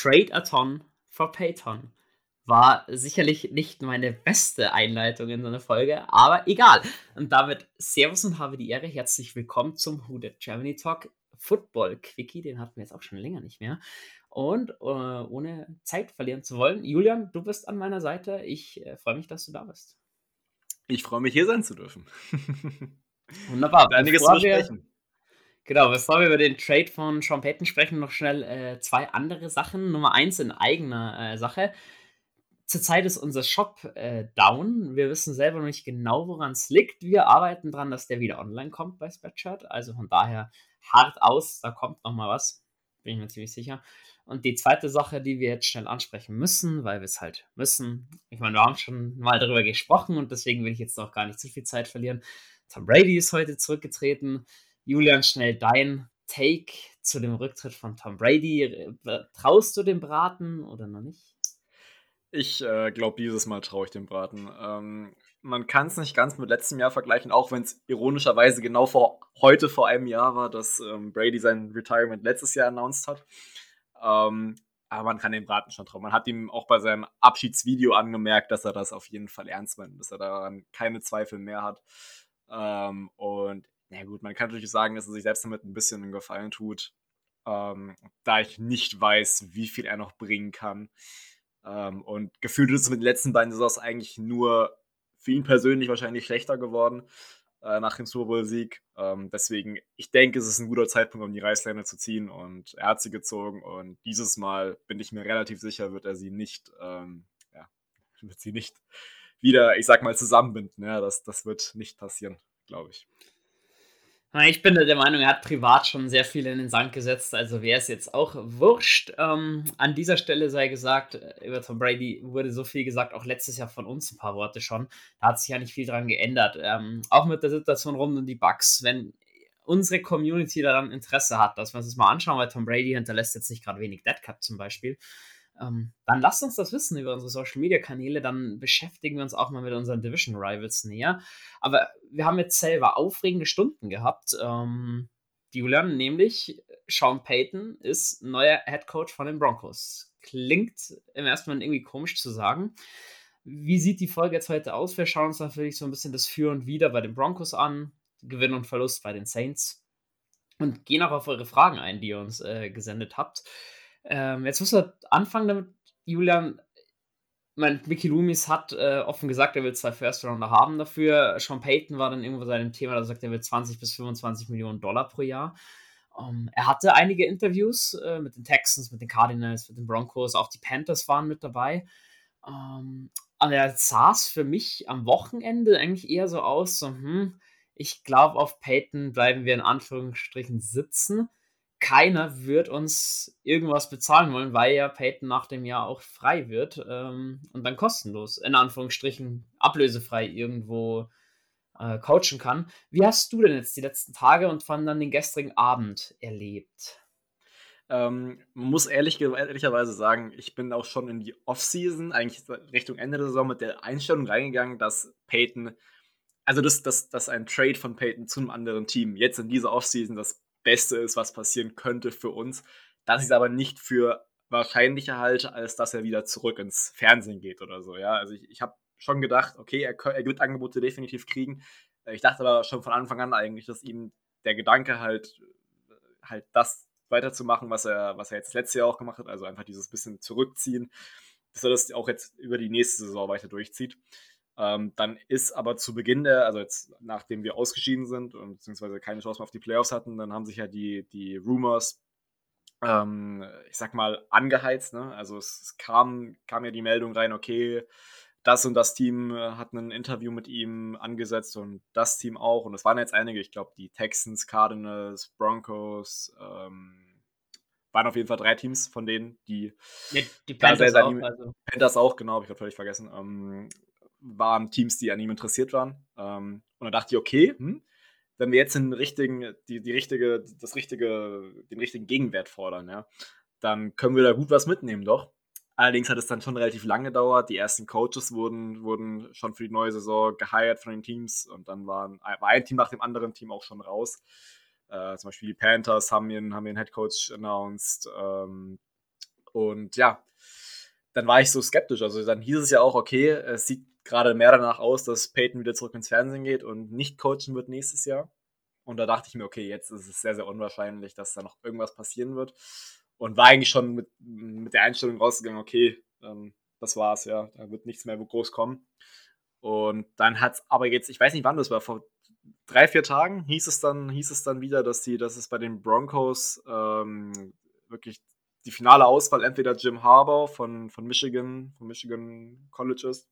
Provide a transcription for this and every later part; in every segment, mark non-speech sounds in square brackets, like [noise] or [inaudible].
Trade-a-Ton for Payton. War sicherlich nicht meine beste Einleitung in so eine Folge, aber egal. Und damit Servus und habe die Ehre. Herzlich willkommen zum Who That Germany Talk Football Quickie. Den hatten wir jetzt auch schon länger nicht mehr. Und äh, ohne Zeit verlieren zu wollen, Julian, du bist an meiner Seite. Ich äh, freue mich, dass du da bist. Ich freue mich, hier sein zu dürfen. [laughs] Wunderbar. Einiges zu besprechen. Genau, bevor wir über den Trade von Payton sprechen, noch schnell äh, zwei andere Sachen. Nummer eins in eigener äh, Sache. Zurzeit ist unser Shop äh, down. Wir wissen selber noch nicht genau, woran es liegt. Wir arbeiten daran, dass der wieder online kommt bei Spreadshirt. Also von daher hart aus, da kommt noch mal was. Bin ich mir ziemlich sicher. Und die zweite Sache, die wir jetzt schnell ansprechen müssen, weil wir es halt müssen. Ich meine, wir haben schon mal darüber gesprochen und deswegen will ich jetzt auch gar nicht zu viel Zeit verlieren. Tom Brady ist heute zurückgetreten. Julian, schnell dein Take zu dem Rücktritt von Tom Brady. Traust du dem Braten oder noch nicht? Ich äh, glaube, dieses Mal traue ich dem Braten. Ähm, man kann es nicht ganz mit letztem Jahr vergleichen, auch wenn es ironischerweise genau vor heute vor einem Jahr war, dass ähm, Brady sein Retirement letztes Jahr announced hat. Ähm, aber man kann dem Braten schon trauen. Man hat ihm auch bei seinem Abschiedsvideo angemerkt, dass er das auf jeden Fall ernst meint, dass er daran keine Zweifel mehr hat. Ähm, und na gut, man kann natürlich sagen, dass er sich selbst damit ein bisschen einen Gefallen tut, ähm, da ich nicht weiß, wie viel er noch bringen kann. Ähm, und gefühlt ist es mit den letzten beiden Saisons eigentlich nur für ihn persönlich wahrscheinlich schlechter geworden äh, nach dem Super Bowl-Sieg. Ähm, deswegen, ich denke, es ist ein guter Zeitpunkt, um die Reißleine zu ziehen und er hat sie gezogen und dieses Mal bin ich mir relativ sicher, wird er sie nicht, ähm, ja, [laughs] wird sie nicht wieder, ich sag mal, zusammenbinden. Ja, das, das wird nicht passieren, glaube ich. Ich bin der Meinung, er hat privat schon sehr viel in den Sand gesetzt, also wäre es jetzt auch wurscht. Ähm, an dieser Stelle sei gesagt, äh, über Tom Brady wurde so viel gesagt, auch letztes Jahr von uns ein paar Worte schon. Da hat sich ja nicht viel dran geändert. Ähm, auch mit der Situation rund um die Bugs, wenn unsere Community daran Interesse hat, dass wir uns das mal anschauen, weil Tom Brady hinterlässt jetzt nicht gerade wenig Dead Cut zum Beispiel. Ähm, dann lasst uns das wissen über unsere Social Media Kanäle, dann beschäftigen wir uns auch mal mit unseren Division Rivals näher. Aber wir haben jetzt selber aufregende Stunden gehabt. Ähm, Julian, nämlich Sean Payton ist neuer Head Coach von den Broncos. Klingt im ersten Mal irgendwie komisch zu sagen. Wie sieht die Folge jetzt heute aus? Wir schauen uns natürlich so ein bisschen das Für und Wider bei den Broncos an, Gewinn und Verlust bei den Saints und gehen auch auf eure Fragen ein, die ihr uns äh, gesendet habt. Ähm, jetzt müssen wir anfangen damit, Julian. Mein Mickey Loomis hat äh, offen gesagt, er will zwei First Rounder haben dafür. Sean Payton war dann irgendwo seinem Thema, da sagt er will 20 bis 25 Millionen Dollar pro Jahr. Um, ähm, er hatte einige Interviews äh, mit den Texans, mit den Cardinals, mit den Broncos, auch die Panthers waren mit dabei. Um, ähm, aber er saß für mich am Wochenende eigentlich eher so aus, so, hm, ich glaube, auf Payton bleiben wir in Anführungsstrichen sitzen keiner wird uns irgendwas bezahlen wollen, weil ja Peyton nach dem Jahr auch frei wird ähm, und dann kostenlos, in Anführungsstrichen, ablösefrei irgendwo äh, coachen kann. Wie hast du denn jetzt die letzten Tage und vor allem dann den gestrigen Abend erlebt? Ähm, man muss ehrlich, ehrlicherweise sagen, ich bin auch schon in die Offseason, eigentlich Richtung Ende der Saison, mit der Einstellung reingegangen, dass Peyton, also dass das, das ein Trade von Peyton zu einem anderen Team jetzt in dieser Offseason das Beste ist, was passieren könnte für uns. Das ist aber nicht für wahrscheinlicher halte, als dass er wieder zurück ins Fernsehen geht oder so. Ja, also ich, ich habe schon gedacht, okay, er, er, wird Angebote definitiv kriegen. Äh, ich dachte aber schon von Anfang an eigentlich, dass ihm der Gedanke halt, halt das weiterzumachen, was er, was er jetzt letztes Jahr auch gemacht hat, also einfach dieses bisschen zurückziehen, dass er das auch jetzt über die nächste Saison weiter durchzieht. Ähm, dann ist aber zu Beginn der, also jetzt nachdem wir ausgeschieden sind und beziehungsweise keine Chance mehr auf die Playoffs hatten, dann haben sich ja die, die Rumors, ähm, ich sag mal, angeheizt. Ne? Also es, es, kam, kam ja die Meldung rein, okay, das und das Team äh, hat ein Interview mit ihm angesetzt und das Team auch. Und es waren jetzt einige, ich glaube, die Texans, Cardinals, Broncos, ähm, waren auf jeden Fall drei Teams von denen, die. Ja, die Panthers auch. Also. Panthers auch, genau, habe ich gerade völlig vergessen. Ähm, waren Teams, die an ihm interessiert waren. Ähm, und da dachte ich, okay, hm, wenn wir jetzt den richtigen, die, die richtige, das richtige, den richtigen Gegenwert fordern, ja, dann können wir da gut was mitnehmen, doch. Allerdings hat es dann schon relativ lange gedauert. Die ersten Coaches wurden, wurden schon für die neue Saison geheiert von den Teams und dann waren, war ein Team nach dem anderen Team auch schon raus. Äh, zum Beispiel die Panthers haben ihren, haben ihren Head Coach announced. Ähm, Und ja, dann war ich so skeptisch. Also dann hieß es ja auch, okay, es sieht gerade mehr danach aus, dass Peyton wieder zurück ins Fernsehen geht und nicht coachen wird nächstes Jahr. Und da dachte ich mir, okay, jetzt ist es sehr, sehr unwahrscheinlich, dass da noch irgendwas passieren wird. Und war eigentlich schon mit, mit der Einstellung rausgegangen, okay, ähm, das war's, ja, da wird nichts mehr groß kommen. Und dann hat es aber jetzt, ich weiß nicht wann das war, vor drei, vier Tagen hieß es dann, hieß es dann wieder, dass die, dass es bei den Broncos ähm, wirklich die finale Auswahl entweder Jim Harbour von, von Michigan, von Michigan Colleges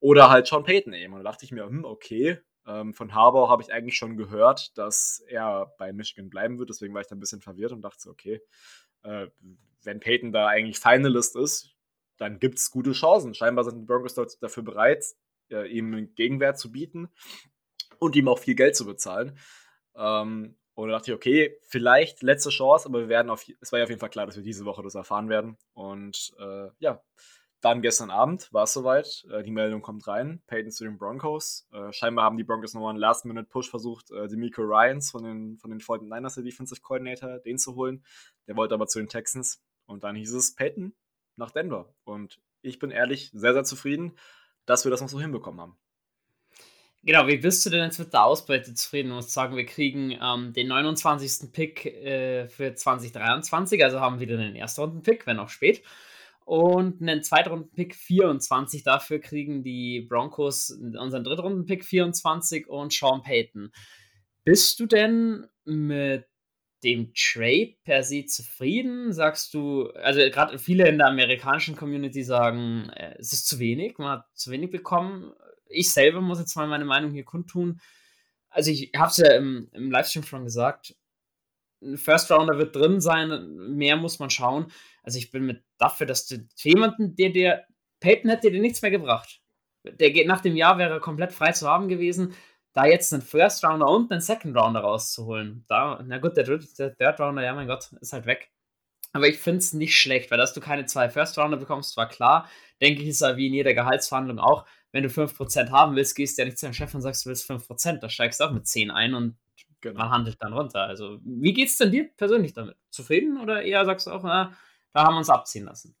oder halt Sean Payton eben. Und da dachte ich mir, hm, okay, ähm, von Harbour habe ich eigentlich schon gehört, dass er bei Michigan bleiben wird. Deswegen war ich da ein bisschen verwirrt und dachte, okay, äh, wenn Payton da eigentlich Finalist ist, dann gibt es gute Chancen. Scheinbar sind die Broncos dafür bereit, äh, ihm Gegenwert zu bieten und ihm auch viel Geld zu bezahlen. Ähm, und da dachte ich, okay, vielleicht letzte Chance, aber wir werden auf, es war ja auf jeden Fall klar, dass wir diese Woche das erfahren werden. Und äh, ja, dann gestern Abend war es soweit. Äh, die Meldung kommt rein. Peyton zu den Broncos. Äh, scheinbar haben die Broncos nochmal einen Last-Minute-Push versucht, äh, Demico Ryans von den, von den 49ers, der Defensive Coordinator, den zu holen. Der wollte aber zu den Texans. Und dann hieß es Peyton nach Denver. Und ich bin ehrlich sehr, sehr zufrieden, dass wir das noch so hinbekommen haben. Genau, wie bist du denn jetzt mit der Ausbeute zufrieden? Du musst sagen, wir kriegen ähm, den 29. Pick äh, für 2023, also haben wieder einen Erstrunden-Pick, wenn auch spät. Und einen Zweitrunden-Pick 24. Dafür kriegen die Broncos unseren Drittrunden-Pick 24 und Sean Payton. Bist du denn mit dem Trade per se zufrieden? Sagst du, also gerade viele in der amerikanischen Community sagen, äh, es ist zu wenig, man hat zu wenig bekommen ich selber muss jetzt mal meine Meinung hier kundtun. Also ich habe es ja im, im Livestream schon gesagt, ein First Rounder wird drin sein, mehr muss man schauen. Also ich bin mit dafür, dass du jemanden, der dir, Peyton hätte dir nichts mehr gebracht. Der geht nach dem Jahr wäre komplett frei zu haben gewesen. Da jetzt einen First Rounder und einen Second Rounder rauszuholen. Da, na gut, der der Third Rounder, ja mein Gott, ist halt weg. Aber ich finde es nicht schlecht, weil dass du keine zwei First Rounder bekommst, war klar. Denke ich, ist ja wie in jeder Gehaltsverhandlung auch wenn du 5% haben willst, gehst du ja nicht zu deinem Chef und sagst, du willst 5%. Da steigst du auch mit 10 ein und genau. man handelt dann runter. Also, wie geht es denn dir persönlich damit? Zufrieden oder eher sagst du auch, na, da haben wir uns abziehen lassen?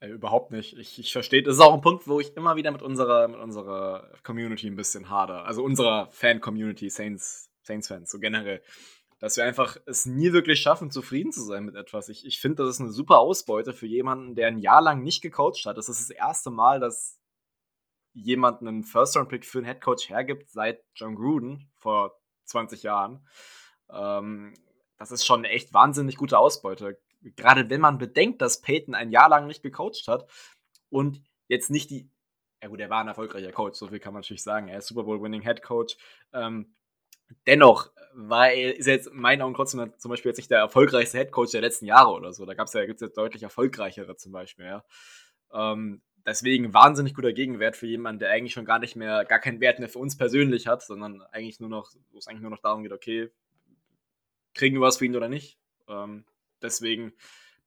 Ey, überhaupt nicht. Ich, ich verstehe, das ist auch ein Punkt, wo ich immer wieder mit unserer, mit unserer Community ein bisschen hader. Also unserer Fan-Community, Saints, Saints-Fans, so generell. Dass wir einfach es nie wirklich schaffen, zufrieden zu sein mit etwas. Ich, ich finde, das ist eine super Ausbeute für jemanden, der ein Jahr lang nicht gecoacht hat. Das ist das erste Mal, dass jemand einen First-Round-Pick für einen Headcoach hergibt seit John Gruden vor 20 Jahren. Ähm, das ist schon echt wahnsinnig gute Ausbeute. Gerade wenn man bedenkt, dass Peyton ein Jahr lang nicht gecoacht hat und jetzt nicht die. Ja, gut, er war ein erfolgreicher Coach, so viel kann man natürlich sagen. Er ist Super Bowl-Winning Head Coach. Ähm, dennoch war er, ist er jetzt in meinen Augen trotzdem zum Beispiel jetzt nicht der erfolgreichste Head Coach der letzten Jahre oder so. Da ja, gibt es ja deutlich erfolgreichere zum Beispiel. Ja. Ähm, deswegen wahnsinnig guter Gegenwert für jemanden, der eigentlich schon gar nicht mehr, gar keinen Wert mehr für uns persönlich hat, sondern eigentlich nur noch, wo es eigentlich nur noch darum geht, okay, kriegen wir was für ihn oder nicht. Ähm, deswegen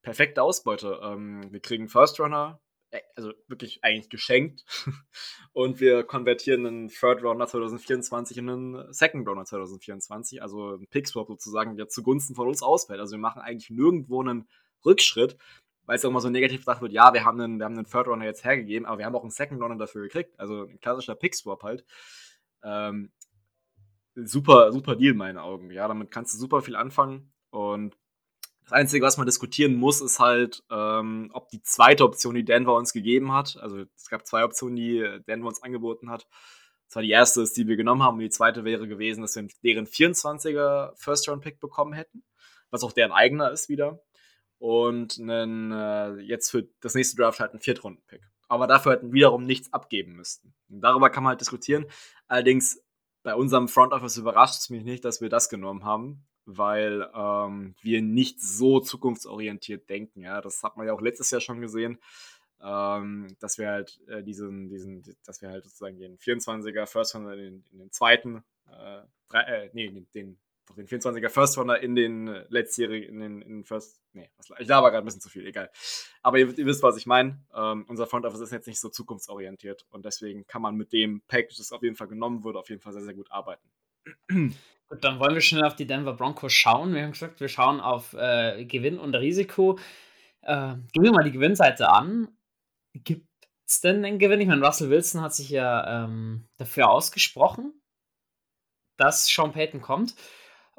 perfekte Ausbeute. Ähm, wir kriegen First Runner, äh, also wirklich eigentlich geschenkt. [laughs] Und wir konvertieren einen Third Runner 2024 in einen Second Runner 2024, also ein Pick-Swap sozusagen, der zugunsten von uns ausfällt. Also wir machen eigentlich nirgendwo einen Rückschritt, weil es auch immer so negativ gesagt wird, ja, wir haben einen, wir haben einen Third Runner jetzt hergegeben, aber wir haben auch einen Second Runner dafür gekriegt. Also ein klassischer Pick-Swap halt. Ähm, super, super Deal in meinen Augen. Ja, damit kannst du super viel anfangen. Und das Einzige, was man diskutieren muss, ist halt, ähm, ob die zweite Option, die Denver uns gegeben hat, also es gab zwei Optionen, die Denver uns angeboten hat. Das war die erste, ist, die wir genommen haben, und die zweite wäre gewesen, dass wir deren 24er First-Round-Pick bekommen hätten, was auch deren eigener ist wieder und einen, äh, jetzt für das nächste Draft halt einen Viertrunden-Pick. Aber dafür halt wiederum nichts abgeben müssten. Und darüber kann man halt diskutieren. Allerdings bei unserem Front Office überrascht es mich nicht, dass wir das genommen haben, weil ähm, wir nicht so zukunftsorientiert denken. Ja, das hat man ja auch letztes Jahr schon gesehen, ähm, dass wir halt äh, diesen, diesen, dass wir halt sozusagen den 24er First Runner in, den, in den zweiten, äh, drei, äh, nee, den, den den 24er First Runner in den äh, letztjährigen, in den, in den First, nee, ich laber gerade ein bisschen zu viel, egal. Aber ihr, ihr wisst, was ich meine. Ähm, unser Front Office ist jetzt nicht so zukunftsorientiert und deswegen kann man mit dem Package, das auf jeden Fall genommen wurde, auf jeden Fall sehr, sehr gut arbeiten. Gut, dann wollen wir schnell auf die Denver Broncos schauen. Wir haben gesagt, wir schauen auf äh, Gewinn und Risiko. Äh, gehen wir mal die Gewinnseite an. Gibt es denn einen Gewinn? Ich meine, Russell Wilson hat sich ja ähm, dafür ausgesprochen, dass Sean Payton kommt.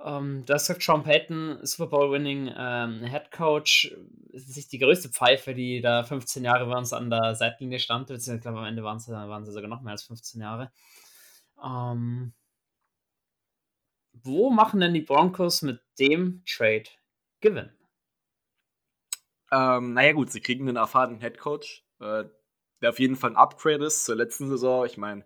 Ähm, das sagt Sean Payton, Super Bowl-winning ähm, Head Coach, ist sich die größte Pfeife, die da 15 Jahre bei uns an der Seitenlinie stand. Ich glaube, am Ende waren sie, waren sie sogar noch mehr als 15 Jahre. Ähm, wo machen denn die Broncos mit dem Trade Gewinn? Ähm, naja, gut, sie kriegen einen erfahrenen Head Coach, äh, der auf jeden Fall ein Upgrade ist zur letzten Saison. Ich meine,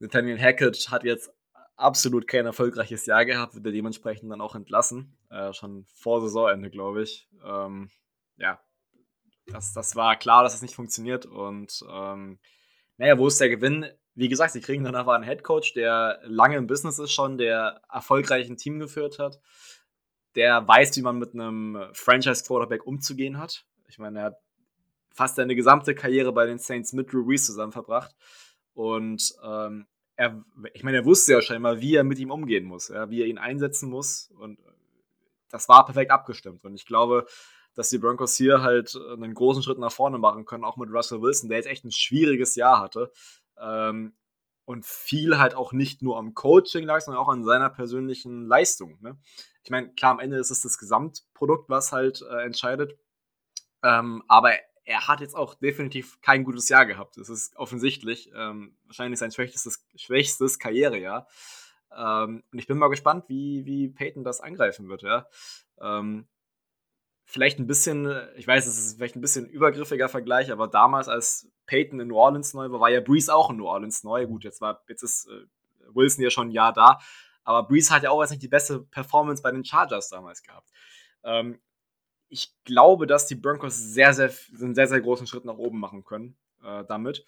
Nathaniel Hackett hat jetzt absolut kein erfolgreiches Jahr gehabt, wird er dementsprechend dann auch entlassen. Äh, schon vor Saisonende, glaube ich. Ähm, ja, das, das war klar, dass das nicht funktioniert. Und ähm, naja, wo ist der Gewinn? Wie gesagt, sie kriegen dann aber einen Headcoach, der lange im Business ist schon, der erfolgreich ein Team geführt hat, der weiß, wie man mit einem Franchise-Quarterback umzugehen hat. Ich meine, er hat fast seine gesamte Karriere bei den Saints mit Drew Reese zusammen verbracht. Und ähm, er, ich meine, er wusste ja scheinbar, wie er mit ihm umgehen muss, ja, wie er ihn einsetzen muss. Und das war perfekt abgestimmt. Und ich glaube, dass die Broncos hier halt einen großen Schritt nach vorne machen können, auch mit Russell Wilson, der jetzt echt ein schwieriges Jahr hatte. Ähm, und viel halt auch nicht nur am Coaching lag, sondern auch an seiner persönlichen Leistung. Ne? Ich meine, klar, am Ende ist es das Gesamtprodukt, was halt äh, entscheidet. Ähm, aber er hat jetzt auch definitiv kein gutes Jahr gehabt. Das ist offensichtlich. Ähm, wahrscheinlich sein schwächstes, schwächstes Karrierejahr. Ähm, und ich bin mal gespannt, wie, wie Peyton das angreifen wird. Ja? Ähm, vielleicht ein bisschen, ich weiß, es ist vielleicht ein bisschen übergriffiger Vergleich, aber damals, als Peyton in New Orleans neu war, war ja Breeze auch in New Orleans neu. Gut, jetzt, war, jetzt ist äh, Wilson ja schon ein Jahr da. Aber Breeze hat ja auch jetzt nicht die beste Performance bei den Chargers damals gehabt. Ähm, ich glaube, dass die Broncos sehr, sehr, einen sehr, sehr großen Schritt nach oben machen können äh, damit.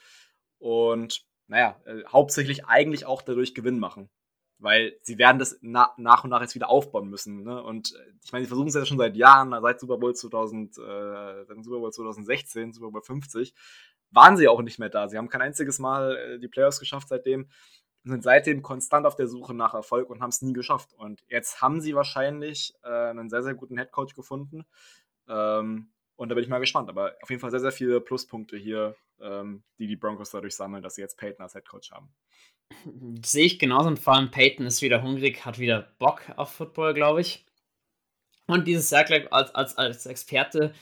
Und naja, äh, hauptsächlich eigentlich auch dadurch Gewinn machen. Weil sie werden das na, nach und nach jetzt wieder aufbauen müssen. Ne? Und äh, ich meine, sie versuchen es ja schon seit Jahren, seit Super Bowl 2000, äh, Super Bowl 2016, Super Bowl 50, waren sie auch nicht mehr da. Sie haben kein einziges Mal äh, die Playoffs geschafft seitdem sind seitdem konstant auf der Suche nach Erfolg und haben es nie geschafft. Und jetzt haben sie wahrscheinlich äh, einen sehr, sehr guten Headcoach gefunden. Ähm, und da bin ich mal gespannt. Aber auf jeden Fall sehr, sehr viele Pluspunkte hier, ähm, die die Broncos dadurch sammeln, dass sie jetzt Peyton als Headcoach haben. [laughs] Sehe ich genauso. Und vor allem Peyton ist wieder hungrig, hat wieder Bock auf Football, glaube ich. Und dieses Jahr als, als, als Experte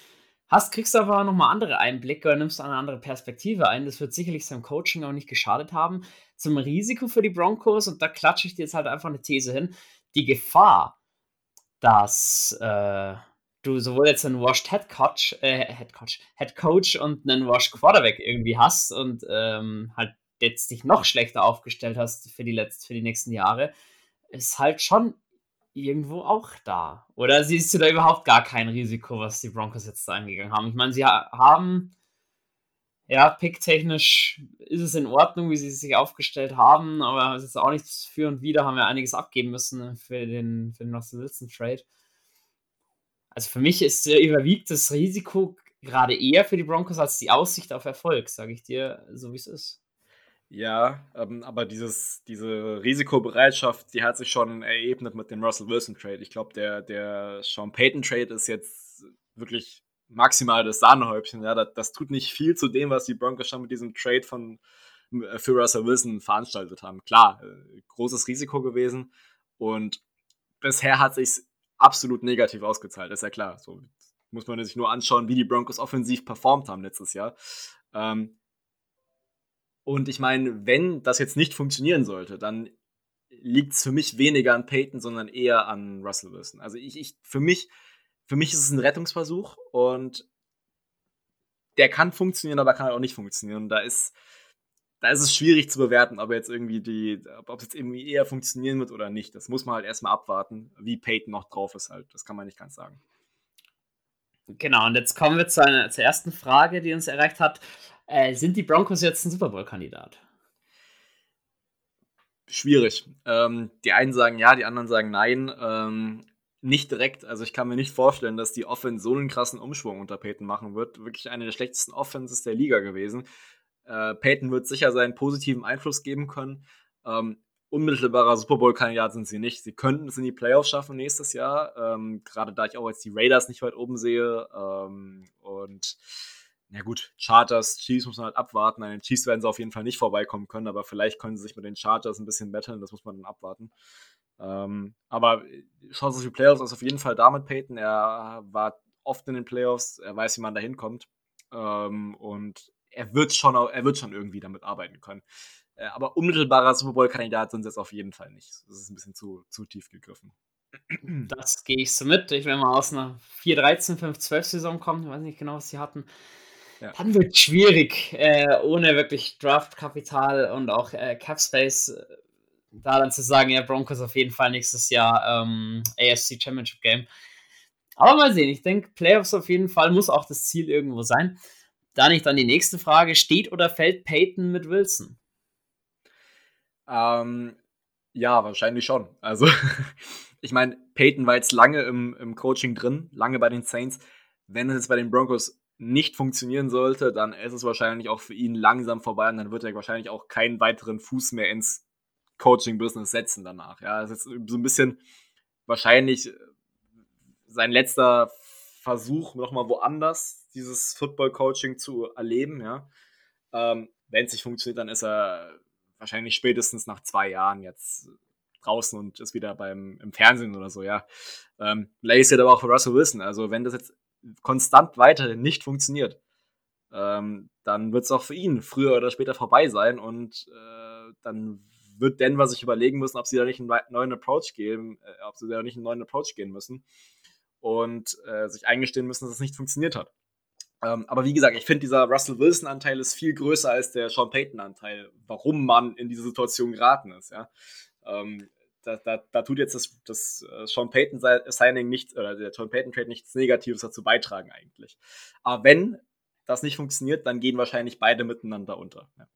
hast, kriegst aber nochmal andere Einblicke oder nimmst eine andere Perspektive ein. Das wird sicherlich seinem Coaching auch nicht geschadet haben. Zum Risiko für die Broncos, und da klatsche ich dir jetzt halt einfach eine These hin, die Gefahr, dass äh, du sowohl jetzt einen Washed Head Coach, äh, Head Coach, Head Coach und einen Washed Quarterback irgendwie hast und ähm, halt jetzt dich noch schlechter aufgestellt hast für die letzten, für die nächsten Jahre, ist halt schon irgendwo auch da. Oder siehst du da überhaupt gar kein Risiko, was die Broncos jetzt da angegangen haben? Ich meine, sie haben, ja, picktechnisch ist es in Ordnung, wie sie sich aufgestellt haben, aber es ist auch nichts für und wieder, haben wir einiges abgeben müssen für den, für den Russell Wilson Trade. Also für mich ist überwiegt das Risiko gerade eher für die Broncos als die Aussicht auf Erfolg, sage ich dir, so wie es ist. Ja, ähm, aber dieses, diese Risikobereitschaft, die hat sich schon erebnet mit dem Russell Wilson Trade. Ich glaube, der, der Sean Payton Trade ist jetzt wirklich maximal das Sahnehäubchen. Ja, das, das, tut nicht viel zu dem, was die Broncos schon mit diesem Trade von, äh, für Russell Wilson veranstaltet haben. Klar, äh, großes Risiko gewesen und bisher hat sich absolut negativ ausgezahlt, ist ja klar. So muss man sich nur anschauen, wie die Broncos offensiv performt haben letztes Jahr. Ähm, und ich meine, wenn das jetzt nicht funktionieren sollte, dann liegt es für mich weniger an Peyton, sondern eher an Russell Wilson. Also ich, ich, für mich, für mich ist es ein Rettungsversuch und der kann funktionieren, aber kann auch nicht funktionieren. Da ist, da ist es schwierig zu bewerten, ob jetzt irgendwie die, ob es jetzt irgendwie eher funktionieren wird oder nicht. Das muss man halt erstmal abwarten, wie Peyton noch drauf ist halt. Das kann man nicht ganz sagen. Genau, und jetzt kommen wir zu einer, zur ersten Frage, die uns erreicht hat. Äh, sind die Broncos jetzt ein Super Bowl-Kandidat? Schwierig. Ähm, die einen sagen ja, die anderen sagen nein. Ähm, nicht direkt. Also ich kann mir nicht vorstellen, dass die Offense so einen krassen Umschwung unter Peyton machen wird. Wirklich eine der schlechtesten Offenses der Liga gewesen. Äh, Peyton wird sicher seinen positiven Einfluss geben können. Ähm, unmittelbarer Super Bowl-Kandidat sind sie nicht. Sie könnten es in die Playoffs schaffen nächstes Jahr. Ähm, Gerade da ich auch jetzt die Raiders nicht weit oben sehe. Ähm, und na gut, Charters, Chiefs muss man halt abwarten. An den Chiefs werden sie auf jeden Fall nicht vorbeikommen können, aber vielleicht können sie sich mit den Charters ein bisschen betteln. Das muss man dann abwarten. Ähm, aber Chance auf die Playoffs ist auf jeden Fall da mit Peyton. Er war oft in den Playoffs, er weiß, wie man da hinkommt. Ähm, und er wird, schon, er wird schon irgendwie damit arbeiten können. Äh, aber unmittelbarer Super Bowl-Kandidat sind sie jetzt auf jeden Fall nicht. Das ist ein bisschen zu, zu tief gegriffen. Das gehe ich so mit. Ich will mal aus einer 4-13, 5-12-Saison kommen. Ich weiß nicht genau, was sie hatten. Ja. Dann wird es schwierig, äh, ohne wirklich Draft-Kapital und auch äh, Cap-Space äh, da dann zu sagen, ja, Broncos auf jeden Fall nächstes Jahr ähm, AFC Championship Game. Aber mal sehen, ich denke, Playoffs auf jeden Fall muss auch das Ziel irgendwo sein. Da nicht dann die nächste Frage: Steht oder fällt Peyton mit Wilson? Ähm, ja, wahrscheinlich schon. Also, [laughs] ich meine, Peyton war jetzt lange im, im Coaching drin, lange bei den Saints. Wenn es jetzt bei den Broncos nicht funktionieren sollte, dann ist es wahrscheinlich auch für ihn langsam vorbei und dann wird er wahrscheinlich auch keinen weiteren Fuß mehr ins Coaching-Business setzen danach. Ja, das ist so ein bisschen wahrscheinlich sein letzter Versuch, nochmal woanders dieses Football-Coaching zu erleben. Ja. Ähm, Wenn es nicht funktioniert, dann ist er wahrscheinlich spätestens nach zwei Jahren jetzt draußen und ist wieder beim im Fernsehen oder so, ja. Ähm, ist ja aber auch für Russell Wilson. Also wenn das jetzt konstant weiterhin nicht funktioniert, ähm, dann wird es auch für ihn früher oder später vorbei sein und äh, dann wird Denver sich überlegen müssen, ob sie da nicht einen neuen Approach gehen, äh, ob sie da nicht einen neuen Approach gehen müssen und äh, sich eingestehen müssen, dass es nicht funktioniert hat. Ähm, aber wie gesagt, ich finde, dieser Russell Wilson-Anteil ist viel größer als der Sean Payton-Anteil, warum man in diese Situation geraten ist. Ja? Ähm, da, da, da, tut jetzt das, das uh, Sean Payton-Signing nicht, oder der Sean Payton-Trade nichts Negatives dazu beitragen eigentlich. Aber wenn das nicht funktioniert, dann gehen wahrscheinlich beide miteinander unter. Ja.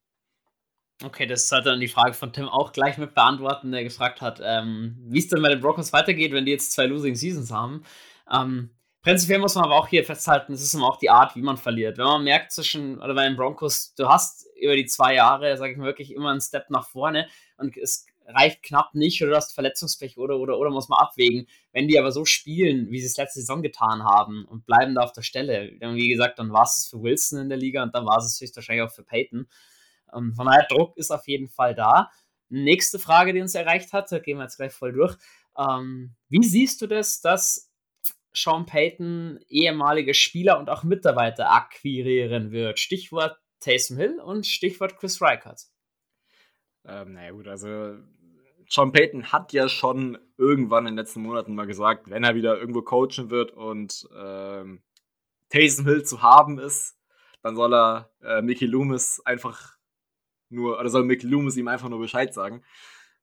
Okay, das sollte dann die Frage von Tim auch gleich mit beantworten, der gefragt hat, ähm, wie es denn bei den Broncos weitergeht, wenn die jetzt zwei Losing Seasons haben. Ähm, prinzipiell muss man aber auch hier festhalten, es ist immer auch die Art, wie man verliert. Wenn man merkt zwischen, oder bei den Broncos, du hast über die zwei Jahre, sage ich mal, wirklich immer einen Step nach vorne und es reicht knapp nicht oder du hast Verletzungspech oder, oder, oder muss man abwägen. Wenn die aber so spielen, wie sie es letzte Saison getan haben und bleiben da auf der Stelle, dann wie gesagt, dann war es für Wilson in der Liga und dann war es höchstwahrscheinlich auch für Peyton. Ähm, von daher, Druck ist auf jeden Fall da. Nächste Frage, die uns erreicht hat, da gehen wir jetzt gleich voll durch. Ähm, wie siehst du das, dass Sean Payton ehemalige Spieler und auch Mitarbeiter akquirieren wird. Stichwort Taysom Hill und Stichwort Chris Reichert. Ähm, naja gut, also Sean Payton hat ja schon irgendwann in den letzten Monaten mal gesagt, wenn er wieder irgendwo coachen wird und ähm, Taysom Hill zu haben ist, dann soll er äh, Mickey Loomis einfach nur, oder soll Mickey Loomis ihm einfach nur Bescheid sagen,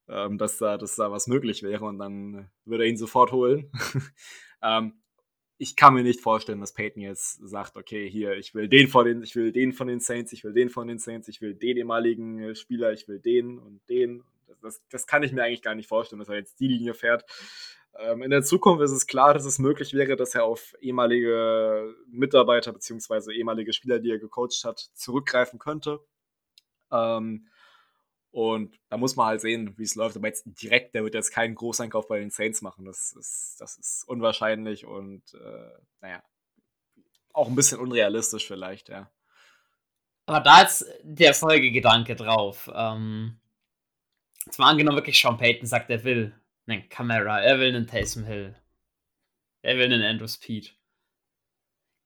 ähm, dass, da, dass da was möglich wäre und dann würde er ihn sofort holen. [laughs] ähm, ich kann mir nicht vorstellen, dass Peyton jetzt sagt, okay, hier, ich will den von den, ich will den von den Saints, ich will den von den Saints, ich will den ehemaligen Spieler, ich will den und den. Das, das kann ich mir eigentlich gar nicht vorstellen, dass er jetzt die Linie fährt. Ähm, in der Zukunft ist es klar, dass es möglich wäre, dass er auf ehemalige Mitarbeiter bzw. ehemalige Spieler, die er gecoacht hat, zurückgreifen könnte. Ähm, und da muss man halt sehen, wie es läuft. Aber jetzt direkt, der wird jetzt keinen Großeinkauf bei den Saints machen. Das ist, das ist unwahrscheinlich und äh, naja, auch ein bisschen unrealistisch vielleicht, ja. Aber da ist der Folgegedanke drauf. Ähm, jetzt mal angenommen, wirklich Sean Payton sagt, er will einen Camera, er will einen Taysom Hill, er will einen Andrew Speed.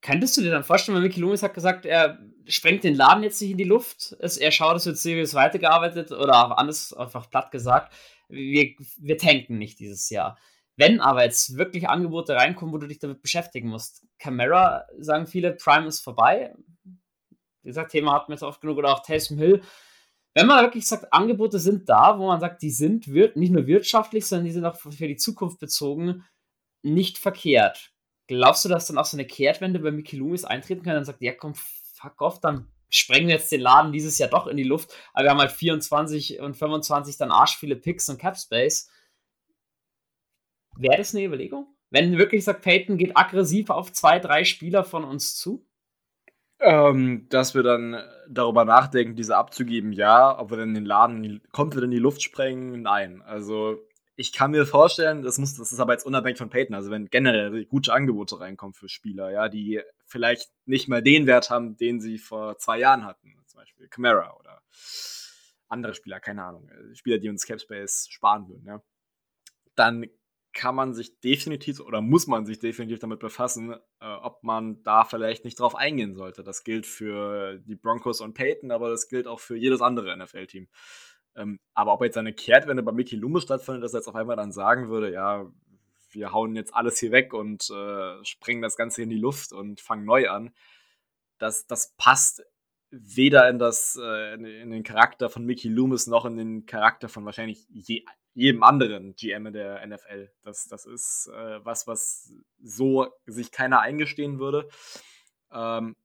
Könntest du dir dann vorstellen, weil Mickey Loomis hat gesagt, er sprengt den Laden jetzt nicht in die Luft, er schaut, es wird seriös weitergearbeitet oder auch anders einfach platt gesagt, wir, wir tanken nicht dieses Jahr. Wenn aber jetzt wirklich Angebote reinkommen, wo du dich damit beschäftigen musst, Camera, sagen viele, Prime ist vorbei. Wie gesagt, Thema hatten wir jetzt oft genug oder auch Taysom Hill. Wenn man wirklich sagt, Angebote sind da, wo man sagt, die sind nicht nur wirtschaftlich, sondern die sind auch für die Zukunft bezogen, nicht verkehrt Glaubst du, dass dann auch so eine Kehrtwende bei Mickey Loomis eintreten kann und sagt, ja komm, fuck off, dann sprengen wir jetzt den Laden dieses Jahr doch in die Luft, aber wir haben halt 24 und 25 dann arsch viele Picks und Cap Space. Wäre das eine Überlegung? Wenn wirklich sagt, Peyton geht aggressiv auf zwei, drei Spieler von uns zu? Ähm, dass wir dann darüber nachdenken, diese abzugeben, ja. Ob wir dann den Laden komplett in die Luft sprengen, nein. Also ich kann mir vorstellen, das muss, das ist aber jetzt unabhängig von Peyton, also wenn generell gute Angebote reinkommen für Spieler, ja, die vielleicht nicht mal den Wert haben, den sie vor zwei Jahren hatten, zum Beispiel Camara oder andere Spieler, keine Ahnung, Spieler, die uns Capspace sparen würden, ja, dann kann man sich definitiv oder muss man sich definitiv damit befassen, äh, ob man da vielleicht nicht drauf eingehen sollte. Das gilt für die Broncos und Peyton, aber das gilt auch für jedes andere NFL-Team. Ähm, aber ob jetzt eine Kehrtwende bei Mickey Loomis stattfindet, dass er jetzt auf einmal dann sagen würde, ja, wir hauen jetzt alles hier weg und äh, sprengen das Ganze in die Luft und fangen neu an, das, das passt weder in, das, äh, in den Charakter von Mickey Loomis noch in den Charakter von wahrscheinlich je, jedem anderen GM in der NFL. Das, das ist äh, was, was so sich keiner eingestehen würde. Ähm,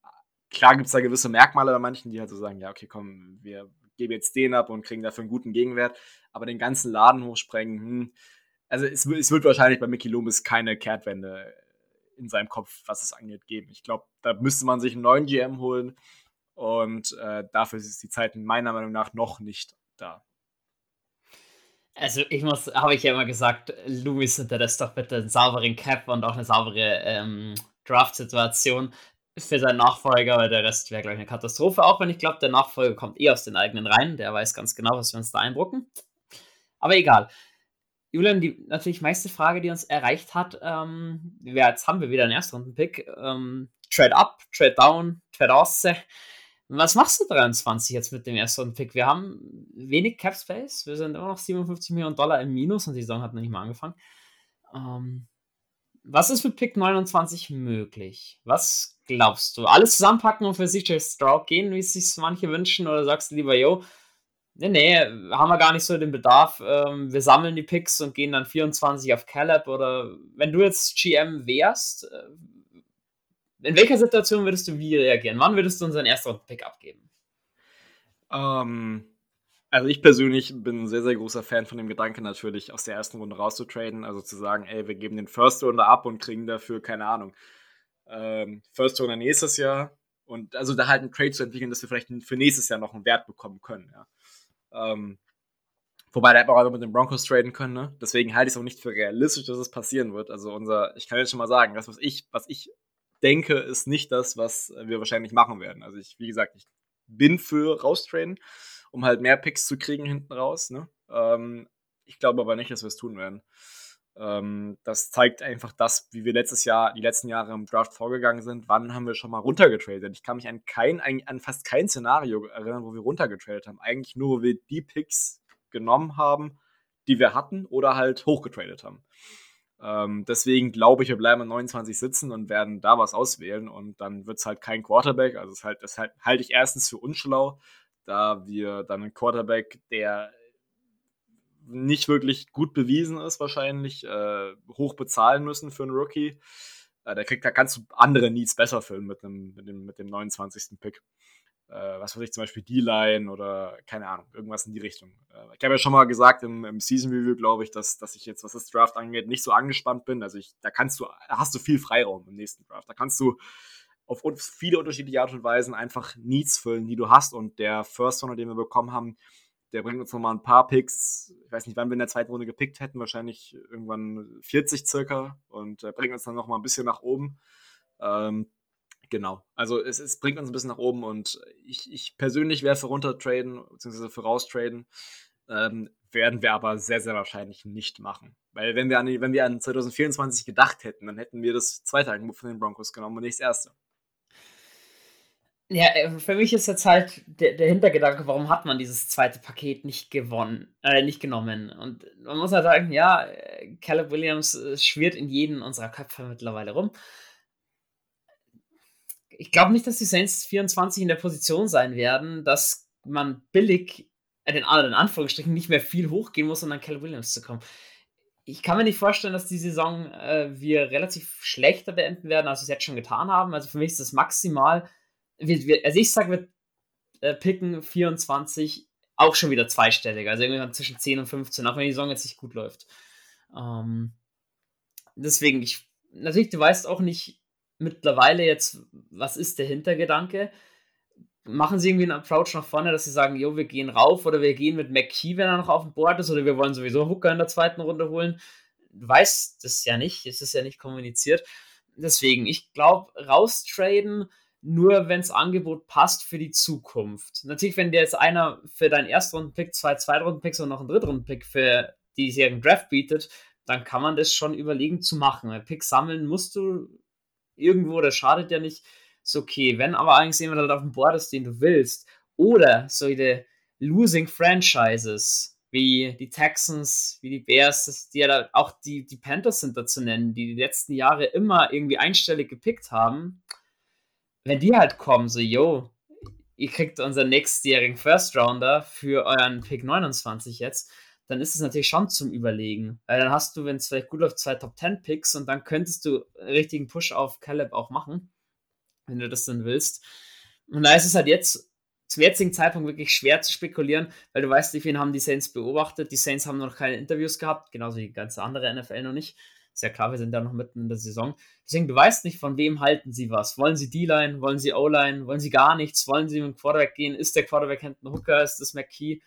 klar gibt es da gewisse Merkmale bei manchen, die halt so sagen, ja, okay, komm, wir gebe jetzt den ab und kriegen dafür einen guten Gegenwert. Aber den ganzen Laden hochsprengen, hm, also es, es, wird wahrscheinlich bei Mickey Loomis keine Kehrtwende in seinem Kopf, was es angeht, geben. Ich glaube, da müsste man sich einen neuen GM holen und äh, dafür ist die Zeit meiner Meinung nach noch nicht da. Also ich muss, habe ich ja immer gesagt, Lewis hinterlässt doch bitte einen sauberen Cap und auch eine saubere ähm, Draft-Situation für seinen Nachfolger, weil der Rest wäre, gleich eine Katastrophe. Auch wenn ich glaube, der Nachfolger kommt eh aus den eigenen Reihen. Der weiß ganz genau, was wir uns da einbrucken. Aber egal. Julian, die natürlich meiste Frage, die uns erreicht hat, ähm, ja, jetzt haben wir wieder einen Erstrunden-Pick. Ähm, Trade up, Trade down, Trade aus. Was machst du 23 jetzt mit dem Erstrunden-Pick? Wir haben wenig Cap Space. Wir sind immer noch 57 Millionen Dollar im Minus und die Saison hat noch nicht mal angefangen. Ähm, was ist mit Pick 29 möglich? Was glaubst du? Alles zusammenpacken und für CJ Stroud gehen, wie es sich manche wünschen? Oder sagst du lieber, yo, nee, nee, haben wir gar nicht so den Bedarf. Ähm, wir sammeln die Picks und gehen dann 24 auf Caleb? Oder wenn du jetzt GM wärst, äh, in welcher Situation würdest du wie reagieren? Wann würdest du unseren ersten Pick abgeben? Ähm, also ich persönlich bin ein sehr, sehr großer Fan von dem Gedanken natürlich, aus der ersten Runde rauszutraden. Also zu sagen, ey, wir geben den First Runde ab und kriegen dafür, keine Ahnung, ähm, First Runde nächstes Jahr. Und also da halt einen Trade zu entwickeln, dass wir vielleicht für nächstes Jahr noch einen Wert bekommen können, ja. Ähm, wobei da hätte man auch mit den Broncos traden können, ne? Deswegen halte ich es auch nicht für realistisch, dass es passieren wird. Also unser, ich kann jetzt schon mal sagen, das, was ich, was ich denke, ist nicht das, was wir wahrscheinlich machen werden. Also ich, wie gesagt, ich bin für raustraden um halt mehr Picks zu kriegen hinten raus. Ne? Ähm, ich glaube aber nicht, dass wir es tun werden. Ähm, das zeigt einfach das, wie wir letztes Jahr, die letzten Jahre im Draft vorgegangen sind. Wann haben wir schon mal runtergetradet? Ich kann mich an kein, an fast kein Szenario erinnern, wo wir runtergetradet haben. Eigentlich nur, wo wir die Picks genommen haben, die wir hatten oder halt hochgetradet haben. Ähm, deswegen glaube ich, wir bleiben an 29 sitzen und werden da was auswählen und dann wird es halt kein Quarterback. Also das, halt, das halt, halte ich erstens für unschlau da wir dann einen Quarterback, der nicht wirklich gut bewiesen ist, wahrscheinlich äh, hoch bezahlen müssen für einen Rookie. Äh, der kriegt, da du andere Needs besser füllen mit dem, mit dem, mit dem 29. Pick. Äh, was weiß ich, zum Beispiel D-Line oder keine Ahnung, irgendwas in die Richtung. Äh, ich habe ja schon mal gesagt im, im Season Review, glaube ich, dass, dass ich jetzt, was das Draft angeht, nicht so angespannt bin. Also ich, da kannst du, da hast du viel Freiraum im nächsten Draft. Da kannst du auf viele unterschiedliche Art und Weisen einfach Needs füllen, die du hast. Und der First Runner, den wir bekommen haben, der bringt uns nochmal ein paar Picks. Ich weiß nicht, wann wir in der zweiten Runde gepickt hätten, wahrscheinlich irgendwann 40 circa. Und äh, bringt uns dann nochmal ein bisschen nach oben. Ähm, genau. Also es, es, bringt uns ein bisschen nach oben und ich, ich persönlich wäre für runtertraden, beziehungsweise für raustraden. Ähm, werden wir aber sehr, sehr wahrscheinlich nicht machen. Weil wenn wir an, wenn wir an 2024 gedacht hätten, dann hätten wir das zweite Angebot von den Broncos genommen und nicht das erste. Ja, äh, für mich ist jetzt halt der, der Hintergedanke, warum hat man dieses zweite Paket nicht gewonnen, äh, nicht genommen? Und man muss halt sagen, ja, äh, Caleb Williams äh, schwirrt in jedem unserer Köpfe mittlerweile rum. Ich glaube nicht, dass die Saints 24 in der Position sein werden, dass man billig, äh, den anderen Anführungsstrichen, nicht mehr viel hochgehen muss, um an Caleb Williams zu kommen. Ich kann mir nicht vorstellen, dass die Saison äh, wir relativ schlechter beenden werden, als wir es jetzt schon getan haben. Also für mich ist das maximal wir, wir, also ich sage, wir äh, picken 24 auch schon wieder zweistellig, also irgendwann zwischen 10 und 15, auch wenn die Saison jetzt nicht gut läuft. Ähm, deswegen, ich, natürlich, du weißt auch nicht, mittlerweile jetzt, was ist der Hintergedanke? Machen sie irgendwie einen Approach nach vorne, dass sie sagen, jo, wir gehen rauf oder wir gehen mit McKee, wenn er noch auf dem Board ist, oder wir wollen sowieso Hooker in der zweiten Runde holen? Du weißt das ja nicht, es ist ja nicht kommuniziert. Deswegen, ich glaube, raustraden, nur wenn das Angebot passt für die Zukunft. Natürlich, wenn dir jetzt einer für deinen Erstrunden-Pick, zwei Zweitrunden-Picks und noch einen Drittrunden-Pick für die diesjährigen Draft bietet, dann kann man das schon überlegen zu machen. Weil Pick sammeln musst du irgendwo, das schadet ja nicht. Ist okay. Wenn aber eigentlich jemand halt auf dem Board ist, den du willst, oder solche Losing Franchises, wie die Texans, wie die Bears, die ja auch die, die Panthers sind da zu nennen, die die letzten Jahre immer irgendwie einstellig gepickt haben, wenn die halt kommen, so, yo, ihr kriegt unseren nächstjährigen First Rounder für euren Pick 29 jetzt, dann ist es natürlich schon zum Überlegen. Weil dann hast du, wenn es vielleicht gut läuft, zwei Top 10 Picks und dann könntest du einen richtigen Push auf Caleb auch machen, wenn du das dann willst. Und da ist es halt jetzt zum jetzigen Zeitpunkt wirklich schwer zu spekulieren, weil du weißt, wie viele haben die Saints beobachtet. Die Saints haben noch keine Interviews gehabt, genauso wie die ganze andere NFL noch nicht. Ist ja klar, wir sind da noch mitten in der Saison. Deswegen, du weißt nicht, von wem halten sie was. Wollen sie D-Line? Wollen sie O-Line? Wollen sie gar nichts? Wollen sie mit dem Quarterback gehen? Ist der Quarterback hinten Hooker? Ist das McKee?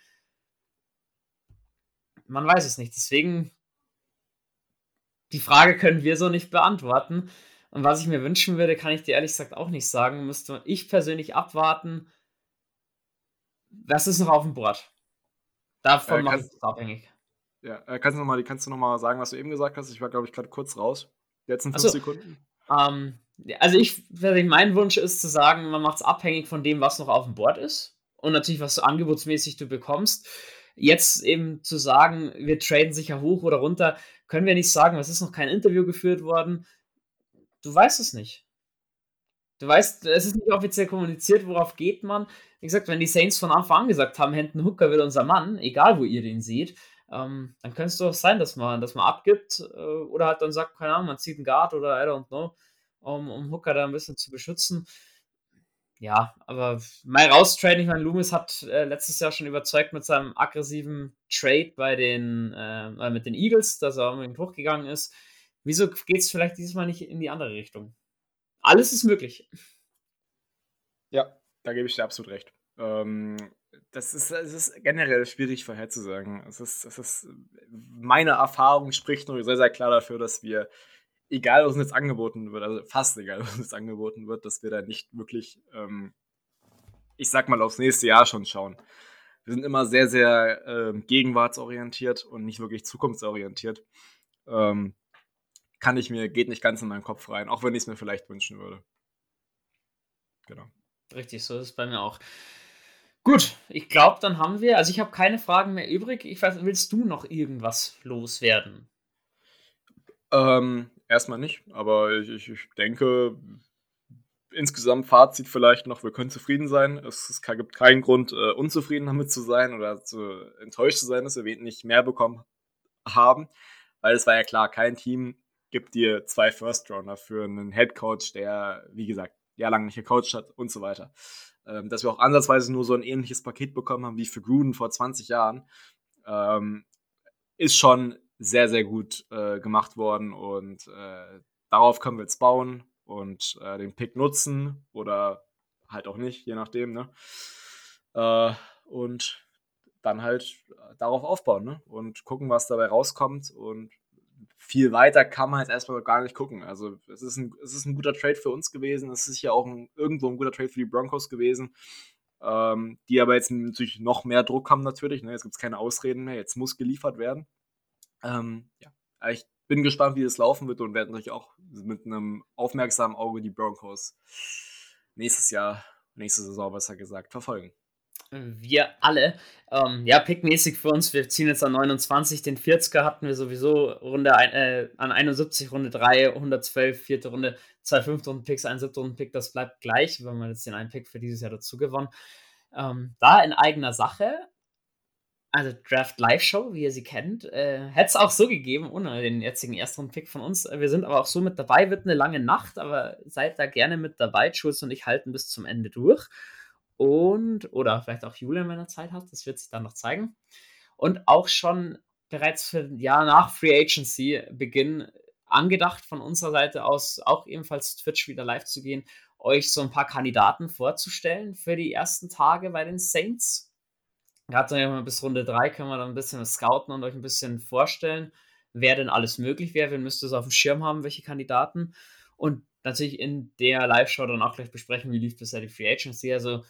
Man weiß es nicht. Deswegen, die Frage können wir so nicht beantworten. Und was ich mir wünschen würde, kann ich dir ehrlich gesagt auch nicht sagen. Müsste ich persönlich abwarten. Was ist noch auf dem Board? Davon äh, mache ich es abhängig. Ja, äh, kannst, du noch mal, kannst du nochmal sagen, was du eben gesagt hast? Ich war, glaube ich, gerade kurz raus. Die letzten fünf so, Sekunden. Ähm, also ich, mein Wunsch ist zu sagen, man macht es abhängig von dem, was noch auf dem Board ist. Und natürlich, was so angebotsmäßig du bekommst. Jetzt eben zu sagen, wir traden sicher hoch oder runter, können wir nicht sagen, es ist noch kein Interview geführt worden. Du weißt es nicht. Du weißt, es ist nicht offiziell kommuniziert, worauf geht man. Wie gesagt, wenn die Saints von Anfang an gesagt haben, Hendon Hooker wird unser Mann, egal wo ihr den seht, ähm, dann könnte es doch sein, dass man, dass man abgibt äh, oder halt dann sagt, keine Ahnung, man zieht einen Guard oder I don't know, um, um Hooker da ein bisschen zu beschützen. Ja, aber mal raustraden, ich meine, Loomis hat äh, letztes Jahr schon überzeugt mit seinem aggressiven Trade bei den, äh, mit den Eagles, dass er unbedingt hochgegangen ist. Wieso geht es vielleicht dieses Mal nicht in die andere Richtung? Alles ist möglich. Ja, da gebe ich dir absolut recht. Ähm, das ist, es ist generell schwierig vorherzusagen. Es ist, es ist, meine Erfahrung spricht nur sehr, sehr klar dafür, dass wir, egal was uns jetzt angeboten wird, also fast egal [laughs] was uns jetzt angeboten wird, dass wir da nicht wirklich, ähm, ich sag mal, aufs nächste Jahr schon schauen. Wir sind immer sehr, sehr ähm, gegenwartsorientiert und nicht wirklich zukunftsorientiert. Ähm, kann ich mir, geht nicht ganz in meinen Kopf rein, auch wenn ich es mir vielleicht wünschen würde. Genau. Richtig, so ist es bei mir auch. Gut, ich glaube, dann haben wir, also ich habe keine Fragen mehr übrig. Ich weiß, willst du noch irgendwas loswerden? Ähm, erstmal nicht, aber ich, ich, denke, insgesamt Fazit vielleicht noch, wir können zufrieden sein. Es, es gibt keinen Grund, äh, unzufrieden damit zu sein oder zu enttäuscht zu sein, dass wir nicht mehr bekommen haben. Weil es war ja klar, kein Team gibt dir zwei First Rounder für einen Head Coach, der, wie gesagt, jahrelang nicht gecoacht hat und so weiter ähm, dass wir auch ansatzweise nur so ein ähnliches Paket bekommen haben wie für Gruden vor 20 Jahren, ähm, ist schon sehr, sehr gut äh, gemacht worden und äh, darauf können wir jetzt bauen und äh, den Pick nutzen oder halt auch nicht, je nachdem, ne? Äh, und dann halt darauf aufbauen, ne? Und gucken, was dabei rauskommt und viel weiter kann man jetzt erstmal gar nicht gucken. Also es ist ein, es ist ein guter Trade für uns gewesen. Es ist ja auch ein, irgendwo ein guter Trade für die Broncos gewesen, ähm, die aber jetzt natürlich noch mehr Druck haben natürlich. Ne? Jetzt gibt es keine Ausreden mehr. Jetzt muss geliefert werden. Ähm, ja, ich bin gespannt, wie das laufen wird und werde natürlich auch mit einem aufmerksamen Auge die Broncos nächstes Jahr, nächste Saison besser gesagt, verfolgen wir alle. Ähm, ja, pickmäßig für uns, wir ziehen jetzt an 29, den 40er hatten wir sowieso Runde ein, äh, an 71, Runde 3, 112, vierte Runde, zwei fünfte Runden Picks, ein siebte Runden Pick, das bleibt gleich, wenn man jetzt den einen Pick für dieses Jahr dazu gewonnen. Ähm, da in eigener Sache, also Draft Live Show, wie ihr sie kennt, äh, hätte es auch so gegeben, ohne den jetzigen ersten Pick von uns. Wir sind aber auch so mit dabei, wird eine lange Nacht, aber seid da gerne mit dabei. Schulz und ich halten bis zum Ende durch. Und, oder vielleicht auch Julian, wenn er Zeit hat, das wird sich dann noch zeigen. Und auch schon bereits für ein Jahr nach Free Agency Beginn angedacht von unserer Seite aus, auch ebenfalls Twitch wieder live zu gehen, euch so ein paar Kandidaten vorzustellen für die ersten Tage bei den Saints. Gerade bis Runde 3 können wir dann ein bisschen scouten und euch ein bisschen vorstellen, wer denn alles möglich wäre. Wir müsst es auf dem Schirm haben, welche Kandidaten. Und natürlich in der Live-Show dann auch gleich besprechen, wie lief bisher die Free Agency. Also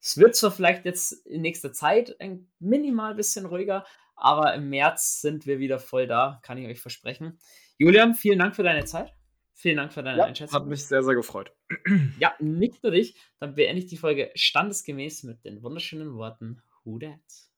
es wird zwar vielleicht jetzt in nächster Zeit ein minimal bisschen ruhiger, aber im März sind wir wieder voll da, kann ich euch versprechen. Julian, vielen Dank für deine Zeit. Vielen Dank für deine ja, Einschätzung. Hat mich sehr, sehr gefreut. Ja, nicht nur dich. Dann beende ich die Folge standesgemäß mit den wunderschönen Worten Who Dat?